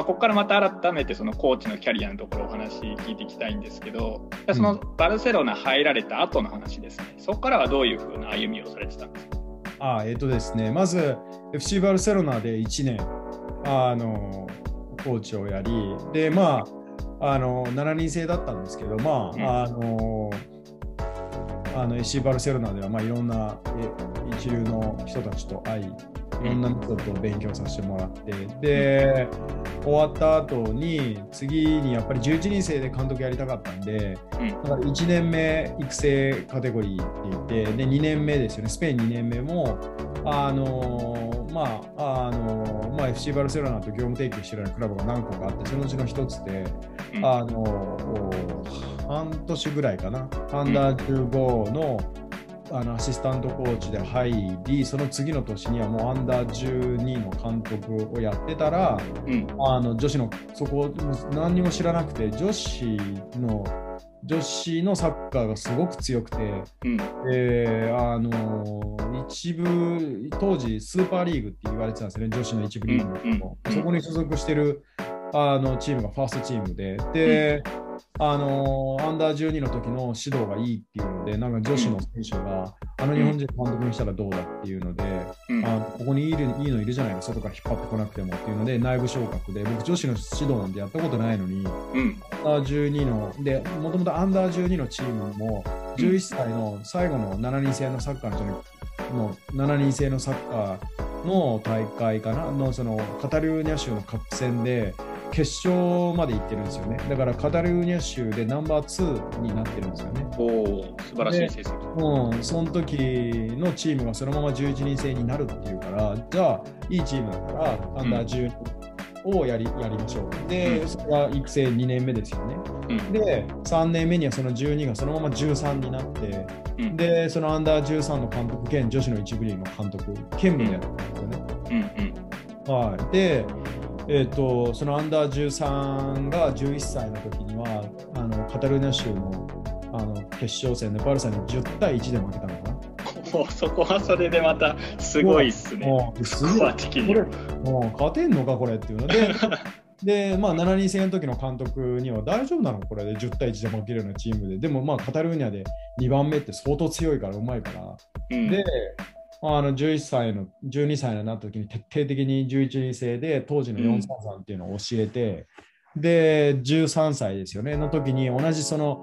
まあ、ここからまた改めてそのコーチのキャリアのところお話聞いていきたいんですけど、そのバルセロナ入られた後の話ですね、そこからはどういうふうな歩みをされてたんですか？あえっ、ー、とですね、まず FC バルセロナで1年、あのコーチをやり、で、まあ、あの7人制だったんですけど、まあ、うん、あのあの FC バルセロナでは、まあ、いろんな一流の人たちと会い、いろんなメソッドを勉強させてもらって、で、終わった後に、次にやっぱり11人生で監督やりたかったんで、だから1年目育成カテゴリーって言って、で、2年目ですよね、スペイン2年目も、あのまあ、あのまあ、FC バルセロナと業務提携してるようなクラブが何個かあって、そのうちの一つで、あの半年ぐらいかな、アンダー15のあのアシスタントコーチで入り、その次の年にはもうアンダー12の監督をやってたら、うん、あの女子の、そこ、何にも知らなくて、女子の、女子のサッカーがすごく強くて、うん、えー、あの一部、当時スーパーリーグって言われてたんですよね、女子の一部リーグの、うん、そこに所属してるあのチームがファーストチームで、で、あのアンダー12の時の指導がいいっていうので、なんか女子の選手が、あの日本人監督にしたらどうだっていうので、あここにいるいいのいるじゃないか、外から引っ張ってこなくてもっていうので、内部昇格で、僕、女子の指導なんてやったことないのに、アンダー12の、で、もともとアンダー12のチームも、11歳の最後の7人制のサッカーのの7人制のサッカーの大会かなのそのカタルーニャ州のカップ戦で決勝まで行ってるんですよね。だからカタルーニャ州でナンバー2になってるんですよね。おお、素晴らしい成績。うん、その時のチームがそのまま11人制になるっていうから、じゃあ、いいチームだから、アンダー10をやりやりましょう。で、それが育成2年目ですよね。うん、で、3年目にはその12がそのまま13になって、うん、で、そのアンダー13の監督兼女子の一部リーグの監督兼務でやったんですよね。うんうん、はい、で、えーと、そのアンダー13が11歳の時にはあのカタルーニャ州のあの決勝戦でバルサに10対1で負けたのかな。もうそこはそれでまたすごいっすね。もうスコア的に。もう勝てんのかこれっていうので。で、まあ、7人制の時の監督には大丈夫なの？これで10対1で負けるようなチームで。でも、まあ、カタルーニャで2番目って相当強いから、うまいから。うん、で、あの11歳の、12歳になった時に徹底的に11人制で当時の433っていうのを教えて、うん、で、13歳ですよね、の時に同じその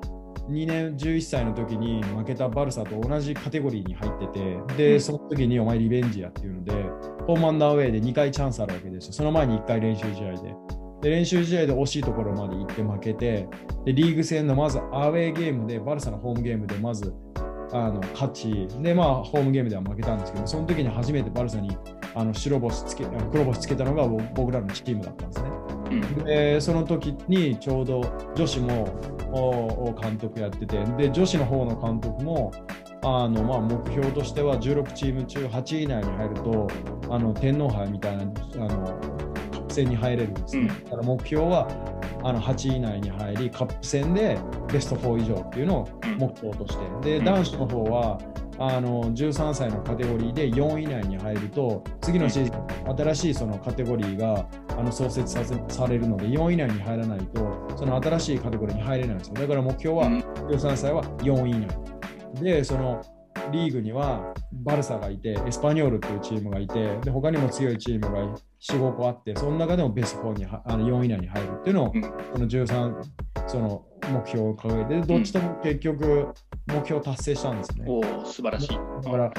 2年11歳の時に負けたバルサと同じカテゴリーに入ってて、で、うん、その時にお前リベンジやっていうので、ホームアンダーウェイで2回チャンスあるわけですよ。その前に1回練習試合で。で練習試合で惜しいところまで行って負けてで、リーグ戦のまずアウェーゲームで、バルサのホームゲームでまずあの勝ちで、まあ、ホームゲームでは負けたんですけど、その時に初めてバルサにあの白星つけ黒星つけたのが僕らのチームだったんですね。うん、でその時にちょうど女子も監督やっててで女子の方の監督もあのまあ目標としては16チーム中8位以内に入るとあの天皇杯みたいなあの戦に入れるんですね。うん、だから目標はあの8位以内に入り、カップ戦でベスト4以上っていうのを目標として、で男子の方はあの13歳のカテゴリーで4位以内に入ると、次のシーズン、新しいそのカテゴリーがあの創設させされるので、4位以内に入らないと、その新しいカテゴリーに入れないんですよ。だから目標は、13歳は4位以内。で、そのリーグにはバルサがいて、エスパニョールっていうチームがいて、で他にも強いチームが4、5個あって、その中でもベスト4にあの4位以内に入るっていうのを、この13、その目標を掲げて、どっちとも結局、目標達成したんですね。お素晴らしい。だから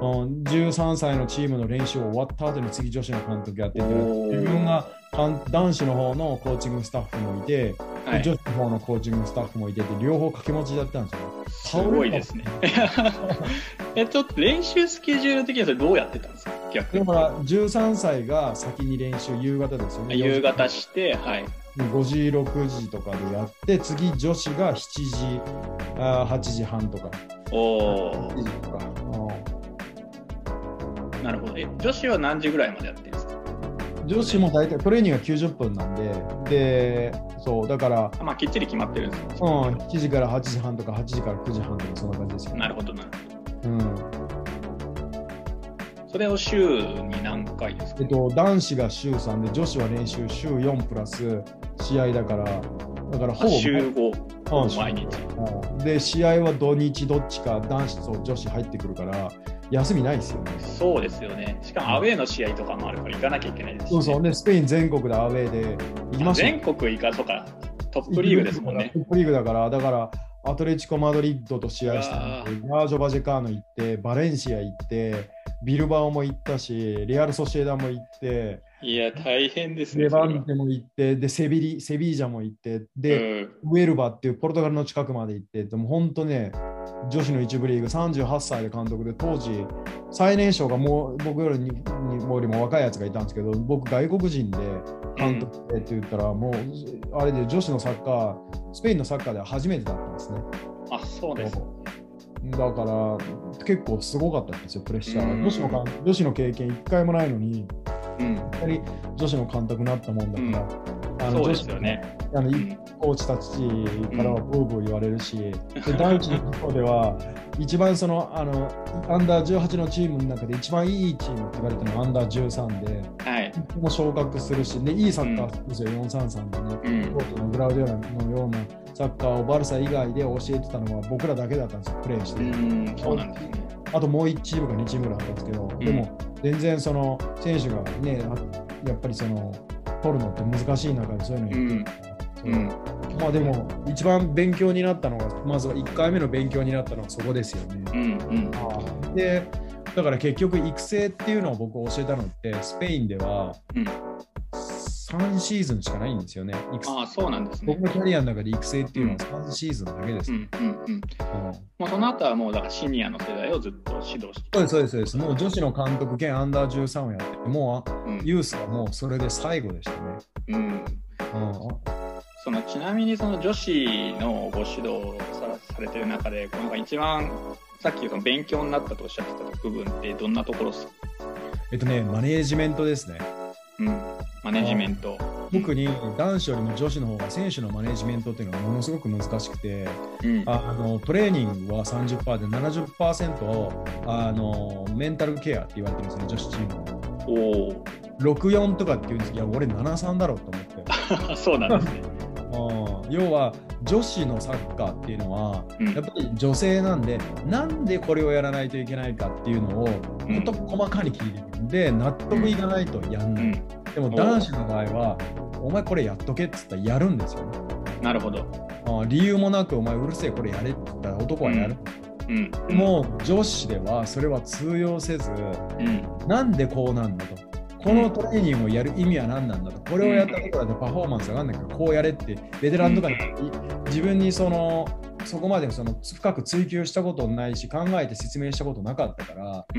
13歳のチームの練習終わった後に次女子の監督やってて自分が男子の方のコーチングスタッフもいて、はい、女子の方のコーチングスタッフもいてて両方掛け持ちだったんですよ。すごいですね。えちょっと練習スケジュール的にはどうやってたんですか？逆だから13歳が先に練習夕方ですよね。夕方して、はい。5時、6時とかでやって、次女子が7時、あ8時半とか。おお。なるほど。え、女子は何時ぐらいまでやってるんですか？女子も大体トレーニングが90分なんで、で、そう、だから、まあ、きっちり決まってるんですうん、7時から8時半とか、8時から9時半とか、そんな感じですよ、なるほど、なるほど。うん。それを週に何回ですか、えっと、男子が週3で、女子は練習週4プラス試合だから、だからほぼ週5、毎日、で、試合は土日どっちか男子と女子入ってくるから、休みないですよね。そうですよね。しかもアウェーの試合とかもあるから行かなきゃいけないです、ね、そうそう。で、スペイン全国でアウェーで行きまし全国行かそうか。トップリーグですもんね。トップリーグだから、だから、アトレチコ・マドリッドと試合したガージョ・バジェカーノ行って、バレンシア行って、ビルバオも行ったし、レアル・ソシエダも行って、いや、大変ですね。レバンテも行って、で、セビリ、セビージャも行って、で、うん、ウェルバっていうポルトガルの近くまで行って、でも本当ね、女子の一部リーグ38歳で監督で当時最年少がもう僕よりによりも若いやつがいたんですけど僕外国人で監督でって言ったら、もうあれで女子のサッカースペインのサッカーでは初めてだったんですね。あそうですだから結構すごかったんですよプレッシャー。女子の女子の経験1回もないのに、うん、女子の監督になったもんだから、あの女子のねあの、コーチたちからはブーブー言われるし、で第一の方では一番そのあのアンダー18のチームの中で一番いいチームって言われたのはアンダー13で、はい、も昇格するし、でいいサッカーするん。ですよ、433でね、コーチのグラウディオラのようなサッカーをバルサ以外で教えてたのは僕らだけだったんですよ、プレーして。うん。そうなんですね。あともう1チームか2チームぐらいあったんですけど、でも全然その選手がね、やっぱりその取るのって難しい中でそういうのやってる、う。ん、まあでも一番勉強になったのがまずは1回目の勉強になったのはそこですよね。うんうん、でだから結局育成っていうのを僕教えたのってスペインでは3シーズンしかないんですよね。あそうなんですね。僕のキャリアの中で育成っていうのは3シーズンだけです。うんうんうん、もうその後はもうだからシニアの世代をずっと指導してそうですそうですそうです。もう女子の監督兼アンダー13をやって、もう、うん、ユースはもうそれで最後でしたね。うん。うん、そのちなみにその女子のご指導さされてる中で、この一番さっきその勉強になったとおっしゃってた部分ってどんなところですか？えっとね、マネージメントですね。うん、マネジメント。特に男子よりも女子の方が選手のマネジメントっていうのはものすごく難しくて、うん、あのトレーニングは30%で70%あのメンタルケアって言われてるんですね、女子チームお64とかっていうんですけど、いや、俺73だろうと思って。そうなんですね。要は女子のサッカーっていうのは、うん、やっぱり女性なんでなんでこれをやらないといけないかっていうのを本当細かに聞いてくるんで納得いかないとやんない、うん、でも男子の場合はお前これやっとけっつったらやるんですよね。なるほど。あ理由もなくお前うるせえこれやれって言ったら男はやる、うん。うん、もう女子ではそれは通用せず、うん、なんでこうなんだと。このトレーニングをやる意味は何なんだと、これをやったところでパフォーマンス上がんないから、こうやれって、ベテランとかに自分にそのそこまでその深く追求したことないし、考えて説明したことなかったから、考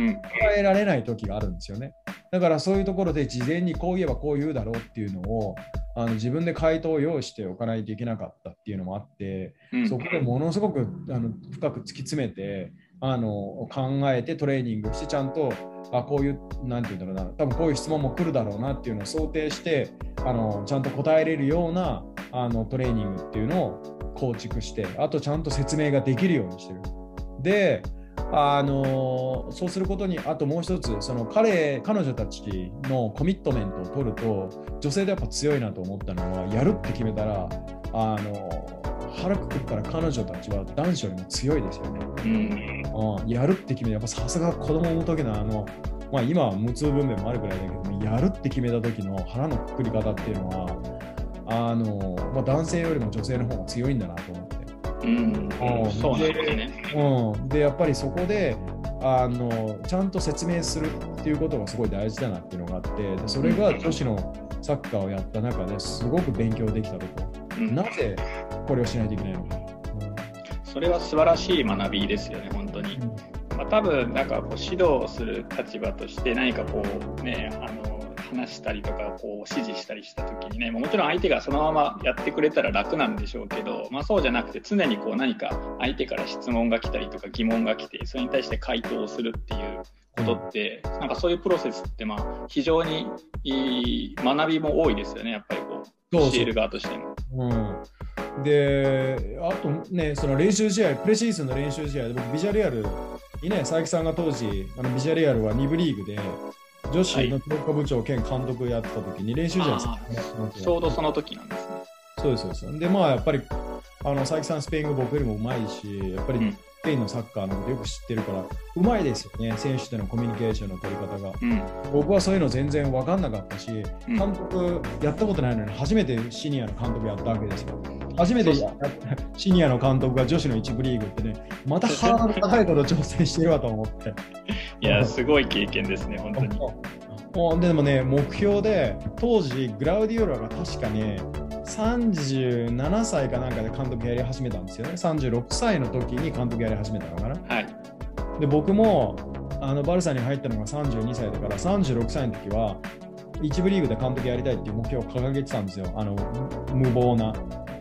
えられない時があるんですよね。だからそういうところで事前にこう言えばこう言うだろうっていうのをあの自分で回答を用意しておかないといけなかったっていうのもあって、そこでものすごくあの深く突き詰めてあの考えてトレーニングしてちゃんとあこういうなんて言うんだろうな多分こういう質問も来るだろうなっていうのを想定してあのちゃんと答えれるようなあのトレーニングっていうのを構築してあとちゃんと説明ができるようにしてる。であのそうすることにあともう一つその彼彼女たちのコミットメントを取ると女性でやっぱ強いなと思ったのはやるって決めたらあの腹くくったら彼女たちは男子よりも強いですよね。うん、やるって決めやっぱさすが子供を産む時のあの、まあ、今は無痛分娩もあるぐらいだけどもやるって決めた時の腹のくくり方っていうのはあの、まあ、男性よりも女性の方が強いんだなと思って。うん、うん、そうなんですね。うん、でやっぱりそこであのちゃんと説明するっていうことがすごい大事だなっていうのがあってでそれが女子のサッカーをやった中ですごく勉強できたところ、うん、なぜこれをしないといけないのか。それは素晴らしい学びですよね、本当に。まあ、多分なんかこう指導する立場として何かこうねあの話したりとかこう指示したりした時にねもちろん相手がそのままやってくれたら楽なんでしょうけど、まあ、そうじゃなくて常にこう何か相手から質問が来たりとか疑問が来てそれに対して回答をするっていうことって、なんかそういうプロセスってまあ非常にいい学びも多いですよねやっぱりこう教える側としても。うんで、あとね、その練習試合、プレシーズンの練習試合で僕、ビジャレアルにね、佐伯さんが当時、あのビジュアレアルは2部リーグで、女子の教科部長兼監督やってた時に練習じゃないですか、ちょうどその時なんですね。そうです、そうです。で、まあ、やっぱり、あの佐伯さん、スペイン語僕よりもうまいし、やっぱり、スペインのサッカーのことよく知ってるから、うまいですよね、選手とのコミュニケーションの取り方が。うん、僕はそういうの全然分かんなかったし、監督やったことないのに、初めてシニアの監督やったわけですよ。初めてシニアの監督が女子の一部リーグってね、またハードル高いこと挑戦してるわと思って。いや、すごい経験ですね、本当に。もうでもね、目標で、当時、グラウディオラが確かね、37歳かなんかで監督やり始めたんですよね。36歳の時に監督やり始めたのかな。はい、で僕もあのバルサに入ったのが32歳だから36歳の時は一部リーグで監督やりたいっていう目標を掲げてたんですよ。あの無謀な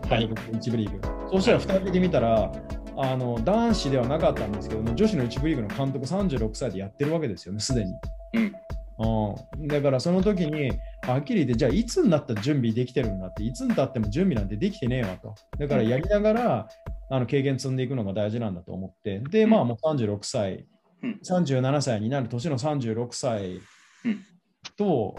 監督一部リーグ。はい、そうしたら2人で見たら、あの男子ではなかったんですけども、女子の一部リーグの監督36歳でやってるわけですよね、すでに。うん。うん、だからその時にはっきり言ってじゃあいつになったら準備できてるんだっていつにたっても準備なんてできてねえわと。だからやりながら、あの経験積んでいくのが大事なんだと思って。でまあもう36歳、うん、37歳になる年の36歳と、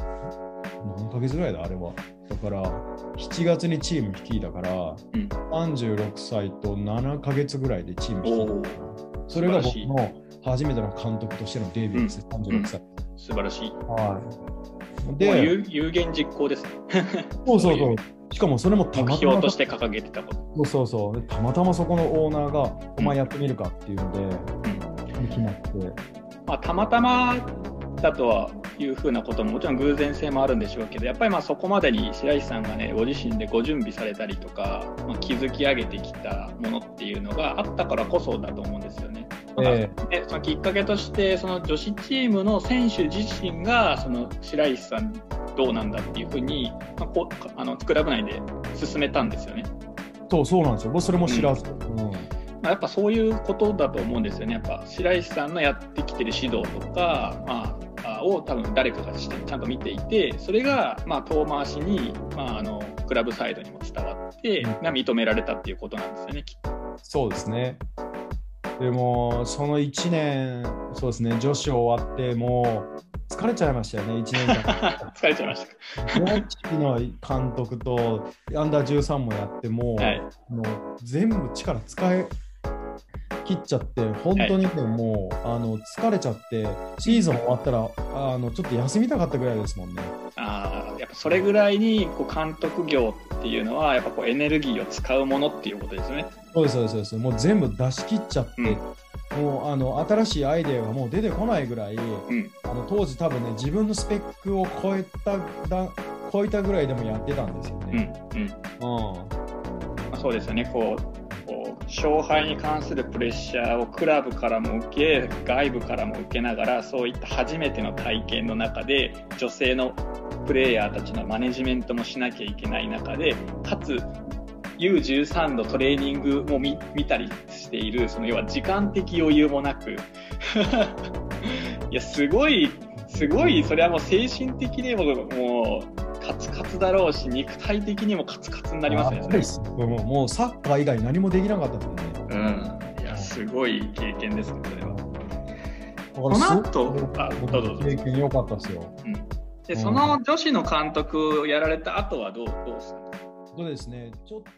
何ヶ月ぐらいだあれは。だから7月にチーム率いたから、うん、36歳と7ヶ月ぐらいでチーム率いたそれが僕の初めての監督としてのデビューです、うん、36歳。素晴らしい。はい。で、有有言実行ですね。そうそうそう。しかもそれもたまたま。目標として掲げてたこと。そうそうそう。たまたまそこのオーナーが、お前やってみるかっていうので、うん、決まって。まあ、たまたまだとはいうふうなことももちろん偶然性もあるんでしょうけどやっぱりまあそこまでに白石さんがねご自身でご準備されたりとか、まあ、築き上げてきたものっていうのがあったからこそだと思うんですよね。えー、そのきっかけとしてその女子チームの選手自身がその白石さんどうなんだっていうふうに、まあ、こあのクラブ内で進めたんですよね。そうそうなんですよ。それも知らず。うん、うんやっぱそういうことだと思うんですよね。やっぱ白石さんのやってきてる指導とか、まあ、を多分誰かがちゃんと見ていて、それがまあ遠回しに、まあ、あのクラブサイドにも伝わって、が認められたっていうことなんですよね、きっと。そうですね。でも、その1年、そうですね、女子終わって、もう疲れちゃいましたよね、1年間。疲れちゃいました。の監督とアンダー13もやっても、はい、もう全部力使え切っちゃって、本当にもうあの疲れちゃって、シーズン終わったらあのちょっと休みたかったぐらいですもんね。あやっぱそれぐらいにこう監督業っていうのは、やっぱこうエネルギーを使うものっていうことですね。そうです、そうです、もう全部出し切っちゃって、うん、もうあの新しいアイデアがもう出てこないぐらい、うん、あの当時多分ね、自分のスペックを超えただ超えたぐらいでもやってたんですよね。うん、うん、うん、そうですよね。こう勝敗に関するプレッシャーをクラブからも受け外部からも受けながらそういった初めての体験の中で女性のプレイヤーたちのマネジメントもしなきゃいけない中でかつ U13 のトレーニングも見たりしているその要は時間的余裕もなく。いやすごいすごいそれはもう精神的にももうカツカツだろうし、肉体的にもカツカツになりますね。もうもうサッカー以外何もできなかったですね。うん。いや、すごい経験ですね、それは。この後、あ、どうぞ。経験良かったですよ。うん。で、その女子の監督をやられた後はどう、どうするそうですね、ちょっと